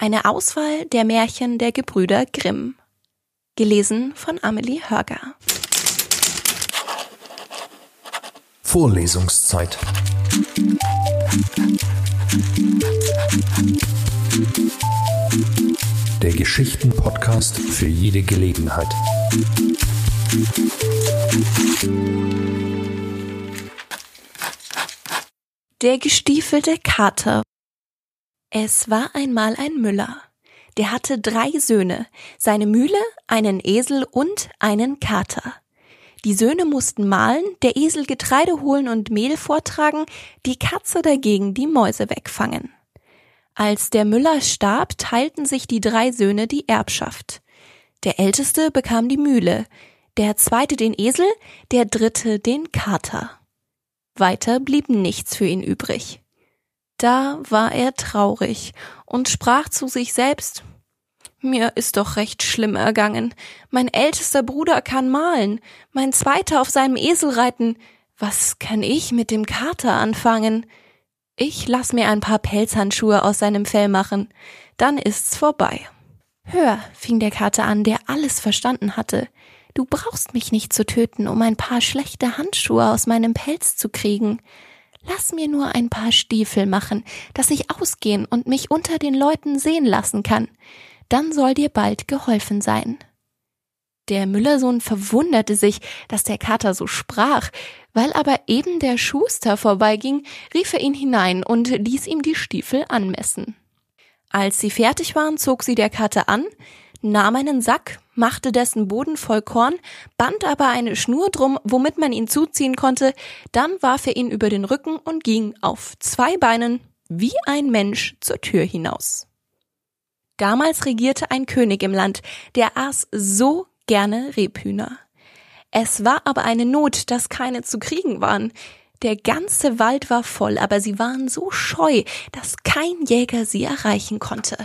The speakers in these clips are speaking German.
Eine Auswahl der Märchen der Gebrüder Grimm. Gelesen von Amelie Hörger. Vorlesungszeit. Der Geschichten-Podcast für jede Gelegenheit. Der gestiefelte Kater es war einmal ein Müller. Der hatte drei Söhne, seine Mühle, einen Esel und einen Kater. Die Söhne mussten mahlen, der Esel Getreide holen und Mehl vortragen, die Katze dagegen die Mäuse wegfangen. Als der Müller starb, teilten sich die drei Söhne die Erbschaft. Der älteste bekam die Mühle, der zweite den Esel, der dritte den Kater. Weiter blieb nichts für ihn übrig. Da war er traurig und sprach zu sich selbst Mir ist doch recht schlimm ergangen. Mein ältester Bruder kann malen, mein zweiter auf seinem Esel reiten. Was kann ich mit dem Kater anfangen? Ich lass mir ein paar Pelzhandschuhe aus seinem Fell machen, dann ist's vorbei. Hör, fing der Kater an, der alles verstanden hatte. Du brauchst mich nicht zu töten, um ein paar schlechte Handschuhe aus meinem Pelz zu kriegen. Lass mir nur ein paar Stiefel machen, dass ich ausgehen und mich unter den Leuten sehen lassen kann. Dann soll dir bald geholfen sein. Der Müllersohn verwunderte sich, dass der Kater so sprach, weil aber eben der Schuster vorbeiging, rief er ihn hinein und ließ ihm die Stiefel anmessen. Als sie fertig waren, zog sie der Kater an, nahm einen Sack, machte dessen Boden voll Korn, band aber eine Schnur drum, womit man ihn zuziehen konnte, dann warf er ihn über den Rücken und ging auf zwei Beinen wie ein Mensch zur Tür hinaus. Damals regierte ein König im Land, der aß so gerne Rebhühner. Es war aber eine Not, dass keine zu kriegen waren. Der ganze Wald war voll, aber sie waren so scheu, dass kein Jäger sie erreichen konnte.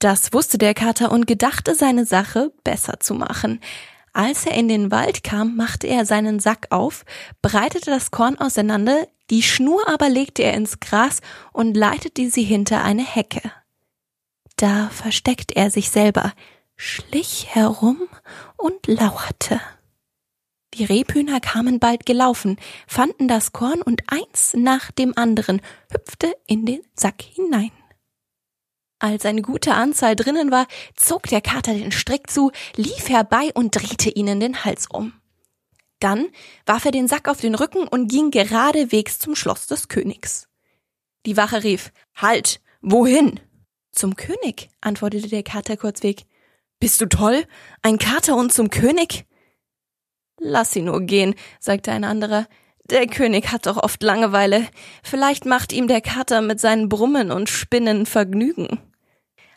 Das wusste der Kater und gedachte seine Sache besser zu machen. Als er in den Wald kam, machte er seinen Sack auf, breitete das Korn auseinander, die Schnur aber legte er ins Gras und leitete sie hinter eine Hecke. Da versteckte er sich selber, schlich herum und lauerte. Die Rebhühner kamen bald gelaufen, fanden das Korn und eins nach dem anderen hüpfte in den Sack hinein. Als eine gute Anzahl drinnen war, zog der Kater den Strick zu, lief herbei und drehte ihnen den Hals um. Dann warf er den Sack auf den Rücken und ging geradewegs zum Schloss des Königs. Die Wache rief, Halt, wohin? Zum König, antwortete der Kater kurzweg. Bist du toll? Ein Kater und zum König? Lass sie nur gehen, sagte ein anderer. Der König hat doch oft Langeweile. Vielleicht macht ihm der Kater mit seinen Brummen und Spinnen Vergnügen.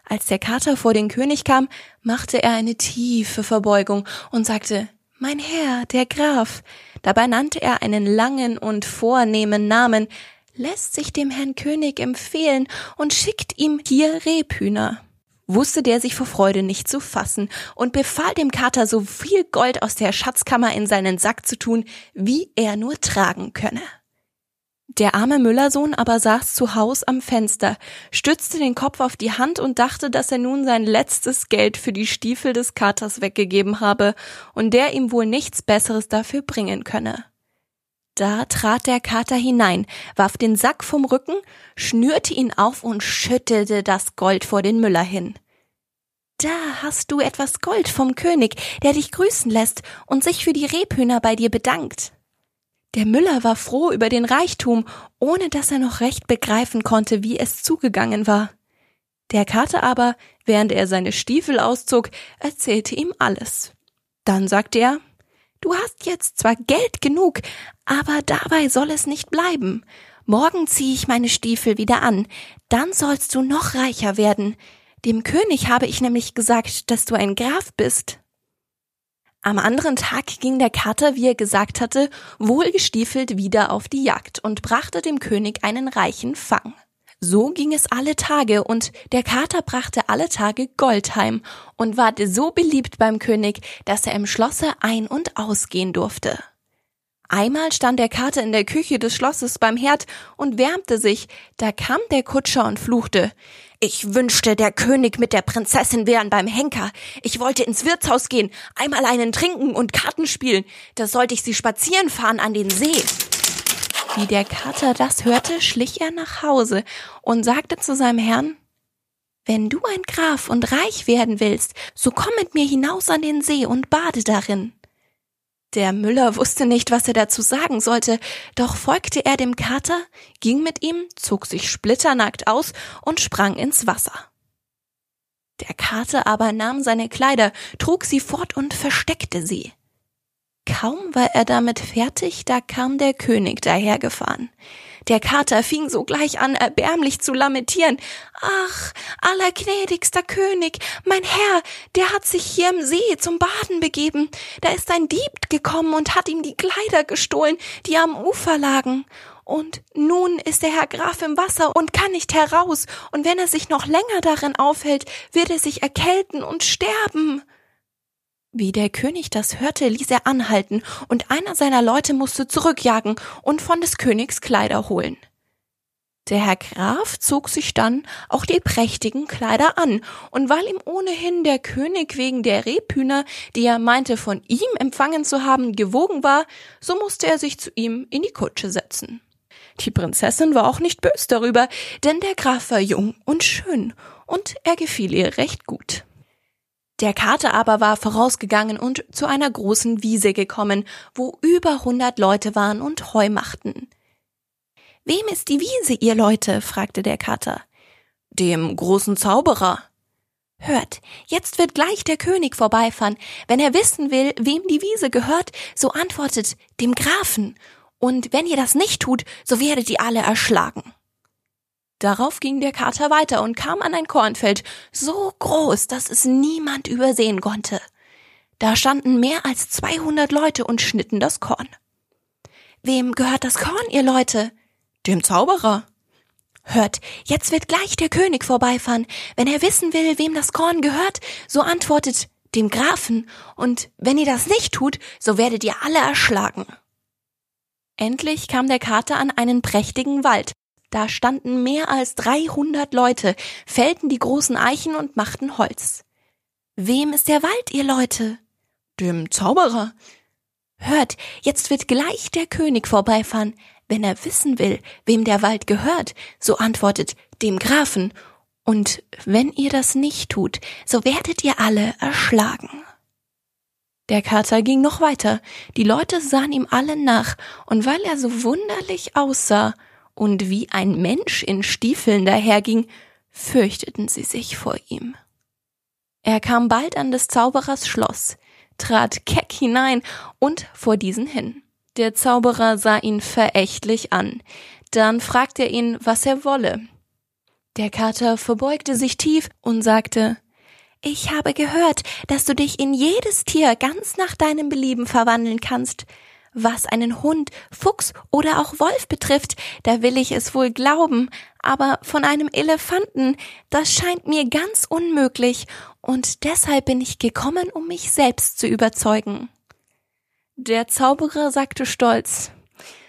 Als der Kater vor den König kam, machte er eine tiefe Verbeugung und sagte Mein Herr, der Graf. Dabei nannte er einen langen und vornehmen Namen, lässt sich dem Herrn König empfehlen und schickt ihm hier Rebhühner. Wusste der sich vor Freude nicht zu fassen und befahl dem Kater so viel Gold aus der Schatzkammer in seinen Sack zu tun, wie er nur tragen könne. Der arme Müllersohn aber saß zu Haus am Fenster, stützte den Kopf auf die Hand und dachte, dass er nun sein letztes Geld für die Stiefel des Katers weggegeben habe und der ihm wohl nichts Besseres dafür bringen könne. Da trat der Kater hinein, warf den Sack vom Rücken, schnürte ihn auf und schüttelte das Gold vor den Müller hin. Da hast du etwas Gold vom König, der dich grüßen lässt und sich für die Rebhühner bei dir bedankt. Der Müller war froh über den Reichtum, ohne dass er noch recht begreifen konnte, wie es zugegangen war. Der Kater aber, während er seine Stiefel auszog, erzählte ihm alles. Dann sagte er Du hast jetzt zwar Geld genug, aber dabei soll es nicht bleiben. Morgen ziehe ich meine Stiefel wieder an, dann sollst du noch reicher werden. Dem König habe ich nämlich gesagt, dass du ein Graf bist. Am anderen Tag ging der Kater, wie er gesagt hatte, wohlgestiefelt wieder auf die Jagd und brachte dem König einen reichen Fang. So ging es alle Tage, und der Kater brachte alle Tage Gold heim und ward so beliebt beim König, dass er im Schlosse ein- und ausgehen durfte. Einmal stand der Kater in der Küche des Schlosses beim Herd und wärmte sich, da kam der Kutscher und fluchte. Ich wünschte, der König mit der Prinzessin wären beim Henker. Ich wollte ins Wirtshaus gehen, einmal einen trinken und Karten spielen. Da sollte ich sie spazieren fahren an den See. Wie der Kater das hörte, schlich er nach Hause und sagte zu seinem Herrn, wenn du ein Graf und reich werden willst, so komm mit mir hinaus an den See und bade darin. Der Müller wusste nicht, was er dazu sagen sollte, doch folgte er dem Kater, ging mit ihm, zog sich splitternackt aus und sprang ins Wasser. Der Kater aber nahm seine Kleider, trug sie fort und versteckte sie. Kaum war er damit fertig, da kam der König dahergefahren. Der Kater fing sogleich an, erbärmlich zu lamentieren. Ach, allergnädigster König, mein Herr, der hat sich hier im See zum Baden begeben. Da ist ein Dieb gekommen und hat ihm die Kleider gestohlen, die am Ufer lagen. Und nun ist der Herr Graf im Wasser und kann nicht heraus, und wenn er sich noch länger darin aufhält, wird er sich erkälten und sterben. Wie der König das hörte, ließ er anhalten, und einer seiner Leute musste zurückjagen und von des Königs Kleider holen. Der Herr Graf zog sich dann auch die prächtigen Kleider an, und weil ihm ohnehin der König wegen der Rebhühner, die er meinte von ihm empfangen zu haben, gewogen war, so musste er sich zu ihm in die Kutsche setzen. Die Prinzessin war auch nicht bös darüber, denn der Graf war jung und schön, und er gefiel ihr recht gut. Der Kater aber war vorausgegangen und zu einer großen Wiese gekommen, wo über hundert Leute waren und Heu machten. Wem ist die Wiese, ihr Leute? fragte der Kater. Dem großen Zauberer. Hört, jetzt wird gleich der König vorbeifahren. Wenn er wissen will, wem die Wiese gehört, so antwortet dem Grafen. Und wenn ihr das nicht tut, so werdet ihr alle erschlagen. Darauf ging der Kater weiter und kam an ein Kornfeld, so groß, dass es niemand übersehen konnte. Da standen mehr als zweihundert Leute und schnitten das Korn. Wem gehört das Korn, ihr Leute? Dem Zauberer. Hört, jetzt wird gleich der König vorbeifahren. Wenn er wissen will, wem das Korn gehört, so antwortet dem Grafen, und wenn ihr das nicht tut, so werdet ihr alle erschlagen. Endlich kam der Kater an einen prächtigen Wald, da standen mehr als 300 Leute, fällten die großen Eichen und machten Holz. Wem ist der Wald, ihr Leute? Dem Zauberer. Hört, jetzt wird gleich der König vorbeifahren. Wenn er wissen will, wem der Wald gehört, so antwortet dem Grafen. Und wenn ihr das nicht tut, so werdet ihr alle erschlagen. Der Kater ging noch weiter. Die Leute sahen ihm alle nach, und weil er so wunderlich aussah, und wie ein Mensch in Stiefeln daherging, fürchteten sie sich vor ihm. Er kam bald an des Zauberers Schloss, trat keck hinein und vor diesen hin. Der Zauberer sah ihn verächtlich an, dann fragte er ihn, was er wolle. Der Kater verbeugte sich tief und sagte Ich habe gehört, dass du dich in jedes Tier ganz nach deinem Belieben verwandeln kannst. Was einen Hund, Fuchs oder auch Wolf betrifft, da will ich es wohl glauben, aber von einem Elefanten, das scheint mir ganz unmöglich, und deshalb bin ich gekommen, um mich selbst zu überzeugen. Der Zauberer sagte stolz,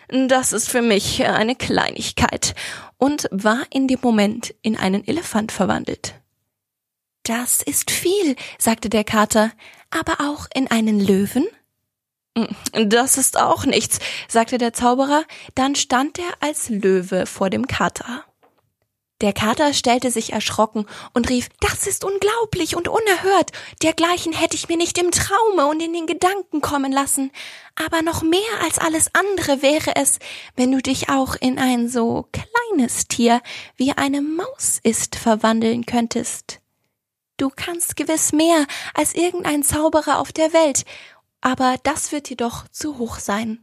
das ist für mich eine Kleinigkeit, und war in dem Moment in einen Elefant verwandelt. Das ist viel, sagte der Kater, aber auch in einen Löwen? Das ist auch nichts, sagte der Zauberer, dann stand er als Löwe vor dem Kater. Der Kater stellte sich erschrocken und rief, das ist unglaublich und unerhört, dergleichen hätte ich mir nicht im Traume und in den Gedanken kommen lassen, aber noch mehr als alles andere wäre es, wenn du dich auch in ein so kleines Tier wie eine Maus ist verwandeln könntest. Du kannst gewiss mehr als irgendein Zauberer auf der Welt, aber das wird jedoch zu hoch sein.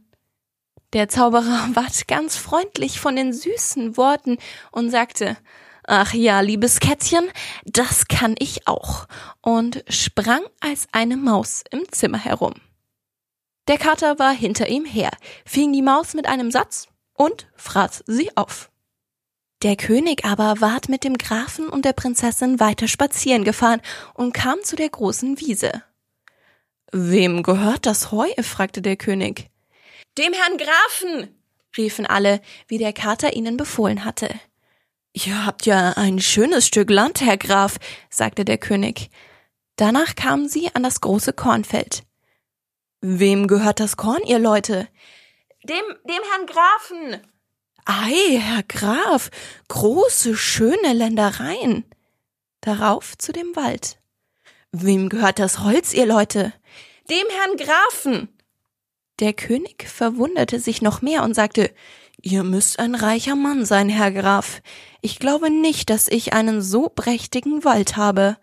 Der Zauberer ward ganz freundlich von den süßen Worten und sagte, Ach ja, liebes Kätzchen, das kann ich auch, und sprang als eine Maus im Zimmer herum. Der Kater war hinter ihm her, fing die Maus mit einem Satz und fraß sie auf. Der König aber ward mit dem Grafen und der Prinzessin weiter spazieren gefahren und kam zu der großen Wiese. Wem gehört das Heu? fragte der König. Dem Herrn Grafen, riefen alle, wie der Kater ihnen befohlen hatte. Ihr habt ja ein schönes Stück Land, Herr Graf, sagte der König. Danach kamen sie an das große Kornfeld. Wem gehört das Korn, ihr Leute? Dem, dem Herrn Grafen. Ei, Herr Graf, große, schöne Ländereien. Darauf zu dem Wald. Wem gehört das Holz, ihr Leute? Dem Herrn Grafen. Der König verwunderte sich noch mehr und sagte, Ihr müsst ein reicher Mann sein, Herr Graf. Ich glaube nicht, dass ich einen so prächtigen Wald habe.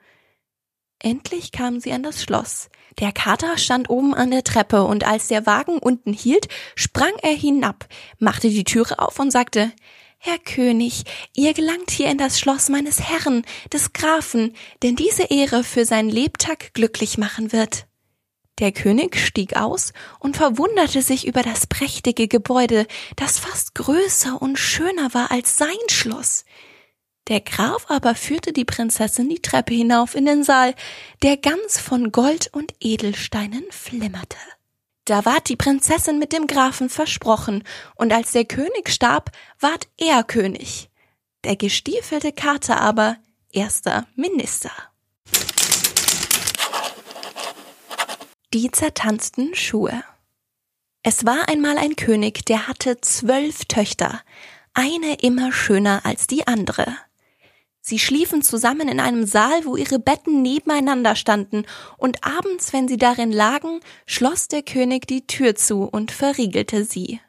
Endlich kamen sie an das Schloss. Der Kater stand oben an der Treppe, und als der Wagen unten hielt, sprang er hinab, machte die Türe auf und sagte Herr König, ihr gelangt hier in das Schloss meines Herrn, des Grafen, denn diese Ehre für sein Lebtag glücklich machen wird. Der König stieg aus und verwunderte sich über das prächtige Gebäude, das fast größer und schöner war als sein Schloss. Der Graf aber führte die Prinzessin die Treppe hinauf in den Saal, der ganz von Gold und Edelsteinen flimmerte. Da ward die Prinzessin mit dem Grafen versprochen, und als der König starb, ward er König. Der gestiefelte Kater aber erster Minister. Die zertanzten Schuhe. Es war einmal ein König, der hatte zwölf Töchter, eine immer schöner als die andere. Sie schliefen zusammen in einem Saal, wo ihre Betten nebeneinander standen, und abends, wenn sie darin lagen, schloss der König die Tür zu und verriegelte sie.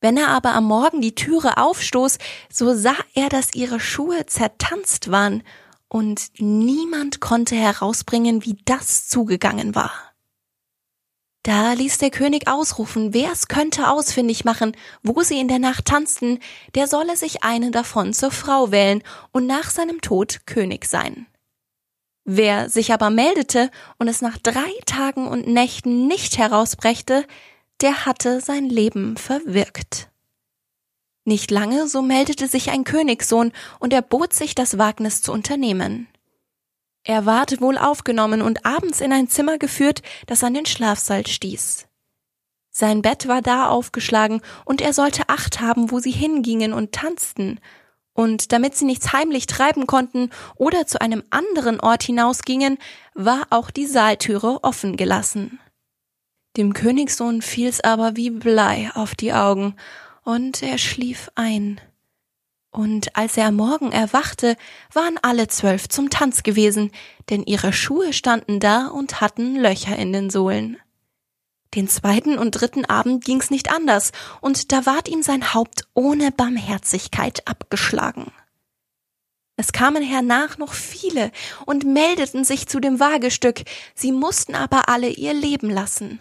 Wenn er aber am Morgen die Türe aufstoß, so sah er, dass ihre Schuhe zertanzt waren, und niemand konnte herausbringen, wie das zugegangen war. Da ließ der König ausrufen, wer es könnte ausfindig machen, wo sie in der Nacht tanzten, der solle sich eine davon zur Frau wählen und nach seinem Tod König sein. Wer sich aber meldete und es nach drei Tagen und Nächten nicht herausbrächte, der hatte sein Leben verwirkt. Nicht lange, so meldete sich ein Königssohn und erbot sich das Wagnis zu unternehmen. Er ward wohl aufgenommen und abends in ein Zimmer geführt, das an den Schlafsaal stieß. Sein Bett war da aufgeschlagen, und er sollte Acht haben, wo sie hingingen und tanzten, und damit sie nichts heimlich treiben konnten oder zu einem anderen Ort hinausgingen, war auch die Saaltüre offen gelassen. Dem Königssohn fiel's aber wie Blei auf die Augen, und er schlief ein und als er am Morgen erwachte, waren alle zwölf zum Tanz gewesen, denn ihre Schuhe standen da und hatten Löcher in den Sohlen. Den zweiten und dritten Abend ging's nicht anders, und da ward ihm sein Haupt ohne Barmherzigkeit abgeschlagen. Es kamen hernach noch viele und meldeten sich zu dem Wagestück, sie mussten aber alle ihr Leben lassen.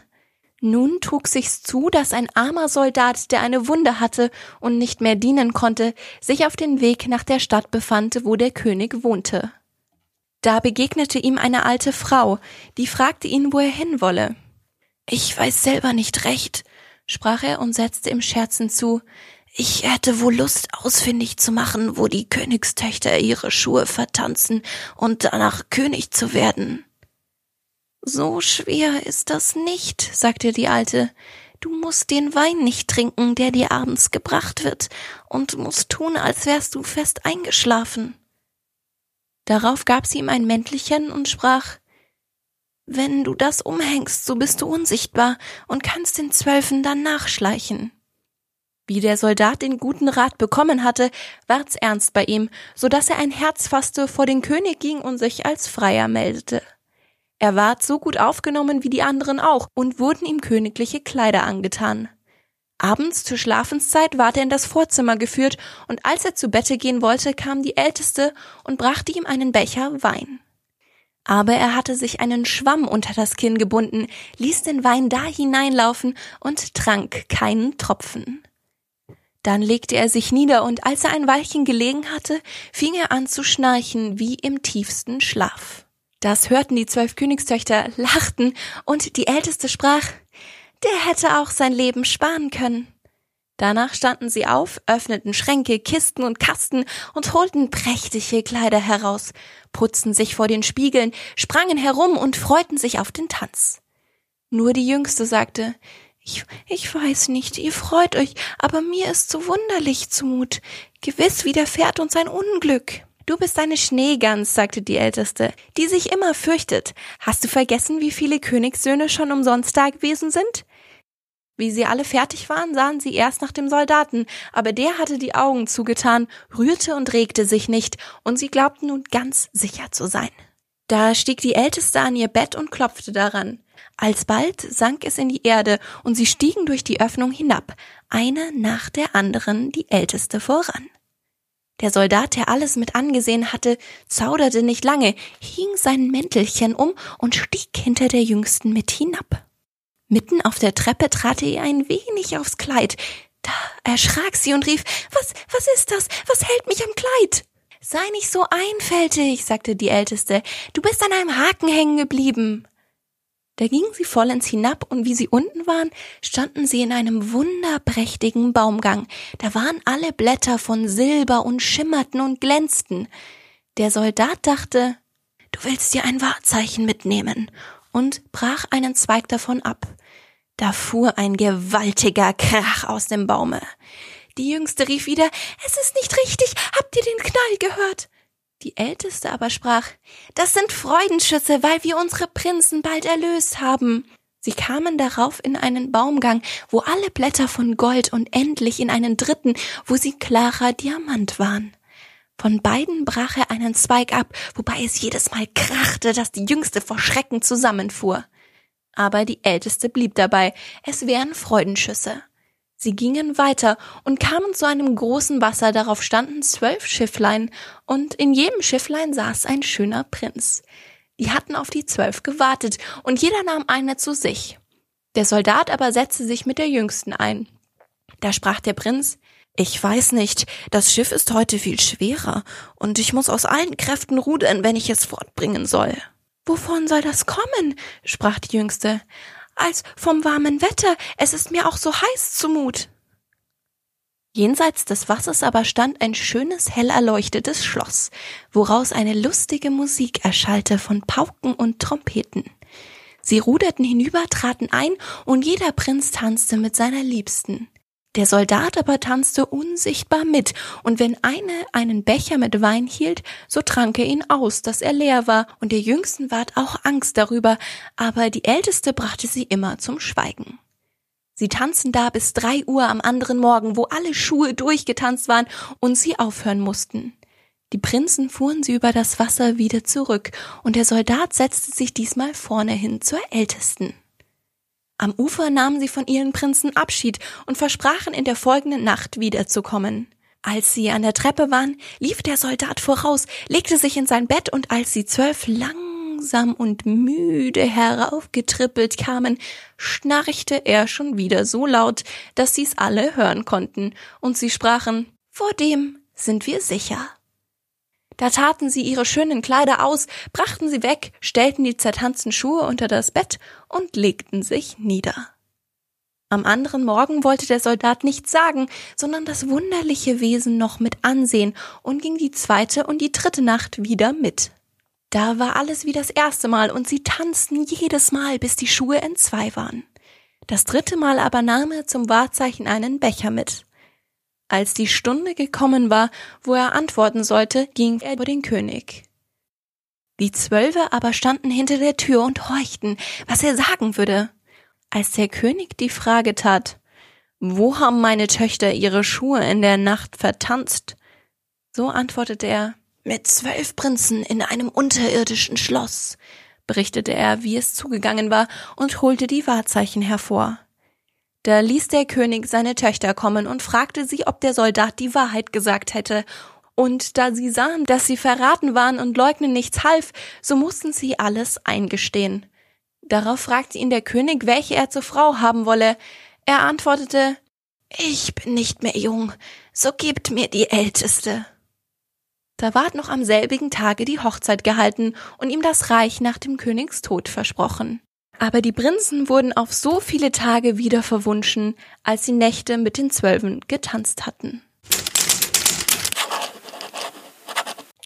Nun trug sich's zu, dass ein armer Soldat, der eine Wunde hatte und nicht mehr dienen konnte, sich auf den Weg nach der Stadt befand, wo der König wohnte. Da begegnete ihm eine alte Frau, die fragte ihn, wo er hin wolle. Ich weiß selber nicht recht, sprach er und setzte im Scherzen zu, ich hätte wohl Lust, ausfindig zu machen, wo die Königstöchter ihre Schuhe vertanzen und danach König zu werden. So schwer ist das nicht, sagte die Alte. Du musst den Wein nicht trinken, der dir abends gebracht wird, und musst tun, als wärst du fest eingeschlafen. Darauf gab sie ihm ein Mäntelchen und sprach Wenn du das umhängst, so bist du unsichtbar und kannst den Zwölfen dann nachschleichen. Wie der Soldat den guten Rat bekommen hatte, ward's ernst bei ihm, so dass er ein Herz fasste, vor den König ging und sich als Freier meldete. Er ward so gut aufgenommen wie die anderen auch und wurden ihm königliche Kleider angetan. Abends zur Schlafenszeit ward er in das Vorzimmer geführt, und als er zu Bette gehen wollte, kam die Älteste und brachte ihm einen Becher Wein. Aber er hatte sich einen Schwamm unter das Kinn gebunden, ließ den Wein da hineinlaufen und trank keinen Tropfen. Dann legte er sich nieder, und als er ein Weilchen gelegen hatte, fing er an zu schnarchen wie im tiefsten Schlaf. Das hörten die zwölf Königstöchter, lachten, und die älteste sprach, der hätte auch sein Leben sparen können. Danach standen sie auf, öffneten Schränke, Kisten und Kasten und holten prächtige Kleider heraus, putzten sich vor den Spiegeln, sprangen herum und freuten sich auf den Tanz. Nur die Jüngste sagte, Ich, ich weiß nicht, ihr freut euch, aber mir ist so wunderlich zumut. Gewiss widerfährt uns ein Unglück. Du bist eine Schneegans, sagte die Älteste, die sich immer fürchtet. Hast du vergessen, wie viele Königssöhne schon umsonst da gewesen sind? Wie sie alle fertig waren, sahen sie erst nach dem Soldaten, aber der hatte die Augen zugetan, rührte und regte sich nicht, und sie glaubten nun ganz sicher zu sein. Da stieg die Älteste an ihr Bett und klopfte daran. Alsbald sank es in die Erde, und sie stiegen durch die Öffnung hinab, eine nach der anderen, die Älteste voran. Der Soldat, der alles mit angesehen hatte, zauderte nicht lange, hing sein Mäntelchen um und stieg hinter der Jüngsten mit hinab. Mitten auf der Treppe trat er ihr ein wenig aufs Kleid. Da erschrak sie und rief, was, was ist das? Was hält mich am Kleid? Sei nicht so einfältig, sagte die Älteste. Du bist an einem Haken hängen geblieben. Da gingen sie vollends hinab, und wie sie unten waren, standen sie in einem wunderprächtigen Baumgang. Da waren alle Blätter von Silber und schimmerten und glänzten. Der Soldat dachte, du willst dir ein Wahrzeichen mitnehmen, und brach einen Zweig davon ab. Da fuhr ein gewaltiger Krach aus dem Baume. Die Jüngste rief wieder, es ist nicht richtig, habt ihr den Knall gehört? Die Älteste aber sprach, das sind Freudenschüsse, weil wir unsere Prinzen bald erlöst haben. Sie kamen darauf in einen Baumgang, wo alle Blätter von Gold und endlich in einen dritten, wo sie klarer Diamant waren. Von beiden brach er einen Zweig ab, wobei es jedes Mal krachte, dass die Jüngste vor Schrecken zusammenfuhr. Aber die Älteste blieb dabei, es wären Freudenschüsse. Sie gingen weiter und kamen zu einem großen Wasser, darauf standen zwölf Schifflein, und in jedem Schifflein saß ein schöner Prinz. Die hatten auf die zwölf gewartet, und jeder nahm eine zu sich. Der Soldat aber setzte sich mit der Jüngsten ein. Da sprach der Prinz Ich weiß nicht, das Schiff ist heute viel schwerer, und ich muss aus allen Kräften rudern, wenn ich es fortbringen soll. Wovon soll das kommen? sprach die Jüngste als vom warmen Wetter. Es ist mir auch so heiß zumut. Jenseits des Wassers aber stand ein schönes, hell erleuchtetes Schloss, woraus eine lustige Musik erschallte von Pauken und Trompeten. Sie ruderten hinüber, traten ein, und jeder Prinz tanzte mit seiner Liebsten. Der Soldat aber tanzte unsichtbar mit, und wenn eine einen Becher mit Wein hielt, so trank er ihn aus, dass er leer war, und der Jüngsten ward auch Angst darüber, aber die Älteste brachte sie immer zum Schweigen. Sie tanzten da bis drei Uhr am anderen Morgen, wo alle Schuhe durchgetanzt waren und sie aufhören mussten. Die Prinzen fuhren sie über das Wasser wieder zurück, und der Soldat setzte sich diesmal vorne hin zur Ältesten. Am Ufer nahmen sie von ihren Prinzen Abschied und versprachen in der folgenden Nacht wiederzukommen. Als sie an der Treppe waren, lief der Soldat voraus, legte sich in sein Bett und als sie zwölf langsam und müde heraufgetrippelt kamen, schnarchte er schon wieder so laut, dass sie's alle hören konnten, und sie sprachen, vor dem sind wir sicher. Da taten sie ihre schönen Kleider aus, brachten sie weg, stellten die zertanzten Schuhe unter das Bett und legten sich nieder. Am anderen Morgen wollte der Soldat nichts sagen, sondern das wunderliche Wesen noch mit ansehen und ging die zweite und die dritte Nacht wieder mit. Da war alles wie das erste Mal und sie tanzten jedes Mal, bis die Schuhe entzwei waren. Das dritte Mal aber nahm er zum Wahrzeichen einen Becher mit. Als die Stunde gekommen war, wo er antworten sollte, ging er über den König. Die Zwölfe aber standen hinter der Tür und horchten, was er sagen würde. Als der König die Frage tat, wo haben meine Töchter ihre Schuhe in der Nacht vertanzt? So antwortete er, mit zwölf Prinzen in einem unterirdischen Schloss, berichtete er, wie es zugegangen war, und holte die Wahrzeichen hervor. Da ließ der König seine Töchter kommen und fragte sie, ob der Soldat die Wahrheit gesagt hätte. Und da sie sahen, dass sie verraten waren und leugnen nichts half, so mussten sie alles eingestehen. Darauf fragte ihn der König, welche er zur Frau haben wolle. Er antwortete, ich bin nicht mehr jung, so gebt mir die Älteste. Da ward noch am selbigen Tage die Hochzeit gehalten und ihm das Reich nach dem Königs Tod versprochen. Aber die Prinzen wurden auf so viele Tage wieder verwunschen, als sie Nächte mit den Zwölfen getanzt hatten.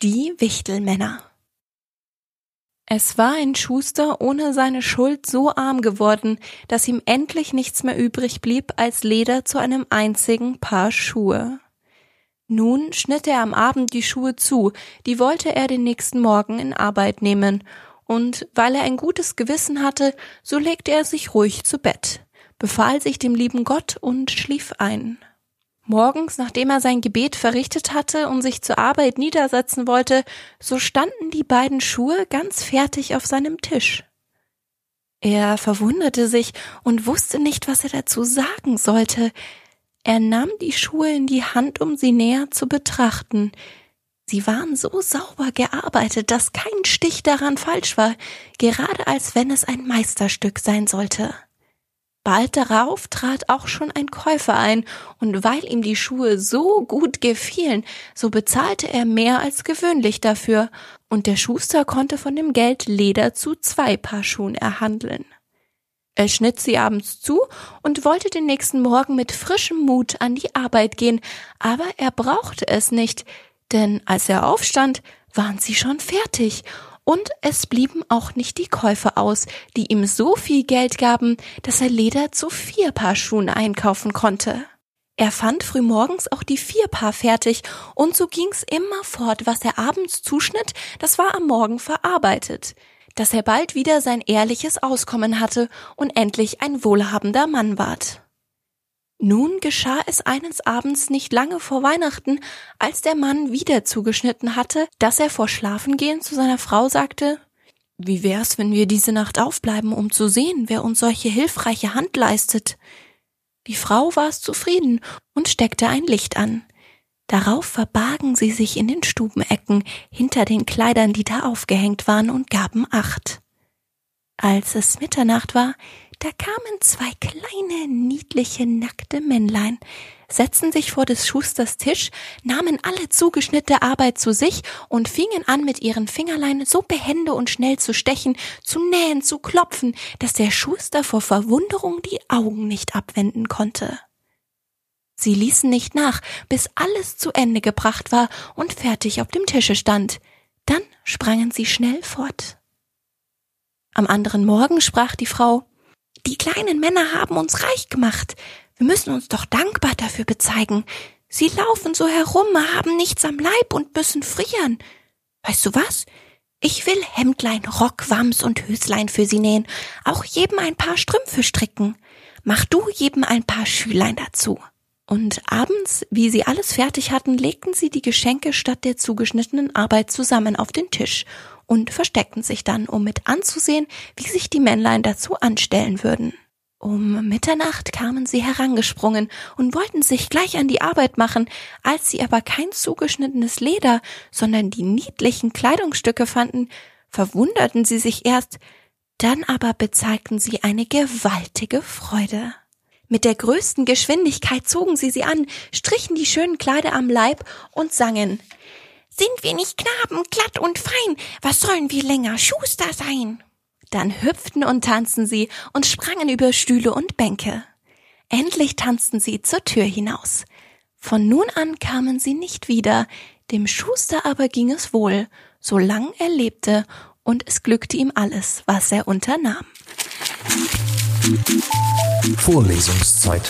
Die Wichtelmänner Es war ein Schuster ohne seine Schuld so arm geworden, dass ihm endlich nichts mehr übrig blieb als Leder zu einem einzigen Paar Schuhe. Nun schnitt er am Abend die Schuhe zu, die wollte er den nächsten Morgen in Arbeit nehmen, und weil er ein gutes Gewissen hatte, so legte er sich ruhig zu Bett, befahl sich dem lieben Gott und schlief ein. Morgens, nachdem er sein Gebet verrichtet hatte und sich zur Arbeit niedersetzen wollte, so standen die beiden Schuhe ganz fertig auf seinem Tisch. Er verwunderte sich und wusste nicht, was er dazu sagen sollte. Er nahm die Schuhe in die Hand, um sie näher zu betrachten. Sie waren so sauber gearbeitet, dass kein Stich daran falsch war, gerade als wenn es ein Meisterstück sein sollte. Bald darauf trat auch schon ein Käufer ein, und weil ihm die Schuhe so gut gefielen, so bezahlte er mehr als gewöhnlich dafür, und der Schuster konnte von dem Geld Leder zu zwei Paar Schuhen erhandeln. Er schnitt sie abends zu und wollte den nächsten Morgen mit frischem Mut an die Arbeit gehen, aber er brauchte es nicht, denn als er aufstand, waren sie schon fertig, und es blieben auch nicht die Käufer aus, die ihm so viel Geld gaben, dass er Leder zu vier Paar Schuhen einkaufen konnte. Er fand frühmorgens auch die vier Paar fertig, und so ging's immer fort, was er abends zuschnitt, das war am Morgen verarbeitet, dass er bald wieder sein ehrliches Auskommen hatte und endlich ein wohlhabender Mann ward. Nun geschah es eines Abends nicht lange vor Weihnachten, als der Mann wieder zugeschnitten hatte, dass er vor Schlafengehen zu seiner Frau sagte Wie wär's, wenn wir diese Nacht aufbleiben, um zu sehen, wer uns solche hilfreiche Hand leistet? Die Frau war es zufrieden und steckte ein Licht an. Darauf verbargen sie sich in den Stubenecken hinter den Kleidern, die da aufgehängt waren, und gaben Acht. Als es Mitternacht war, da kamen zwei kleine, niedliche, nackte Männlein, setzten sich vor des Schusters Tisch, nahmen alle zugeschnittene Arbeit zu sich und fingen an, mit ihren Fingerlein so behende und schnell zu stechen, zu nähen, zu klopfen, dass der Schuster vor Verwunderung die Augen nicht abwenden konnte. Sie ließen nicht nach, bis alles zu Ende gebracht war und fertig auf dem Tische stand. Dann sprangen sie schnell fort. Am anderen Morgen sprach die Frau die kleinen Männer haben uns reich gemacht. Wir müssen uns doch dankbar dafür bezeigen. Sie laufen so herum, haben nichts am Leib und müssen frieren. Weißt du was? Ich will Hemdlein, Rock, Wams und Höslein für sie nähen, auch jedem ein paar Strümpfe stricken. Mach du jedem ein paar Schülein dazu. Und abends, wie sie alles fertig hatten, legten sie die Geschenke statt der zugeschnittenen Arbeit zusammen auf den Tisch und versteckten sich dann, um mit anzusehen, wie sich die Männlein dazu anstellen würden. Um Mitternacht kamen sie herangesprungen und wollten sich gleich an die Arbeit machen, als sie aber kein zugeschnittenes Leder, sondern die niedlichen Kleidungsstücke fanden, verwunderten sie sich erst, dann aber bezeigten sie eine gewaltige Freude. Mit der größten Geschwindigkeit zogen sie sie an, strichen die schönen Kleider am Leib und sangen sind wir nicht Knaben, glatt und fein? Was sollen wir länger Schuster sein? Dann hüpften und tanzten sie und sprangen über Stühle und Bänke. Endlich tanzten sie zur Tür hinaus. Von nun an kamen sie nicht wieder, dem Schuster aber ging es wohl, solang er lebte, und es glückte ihm alles, was er unternahm. Vorlesungszeit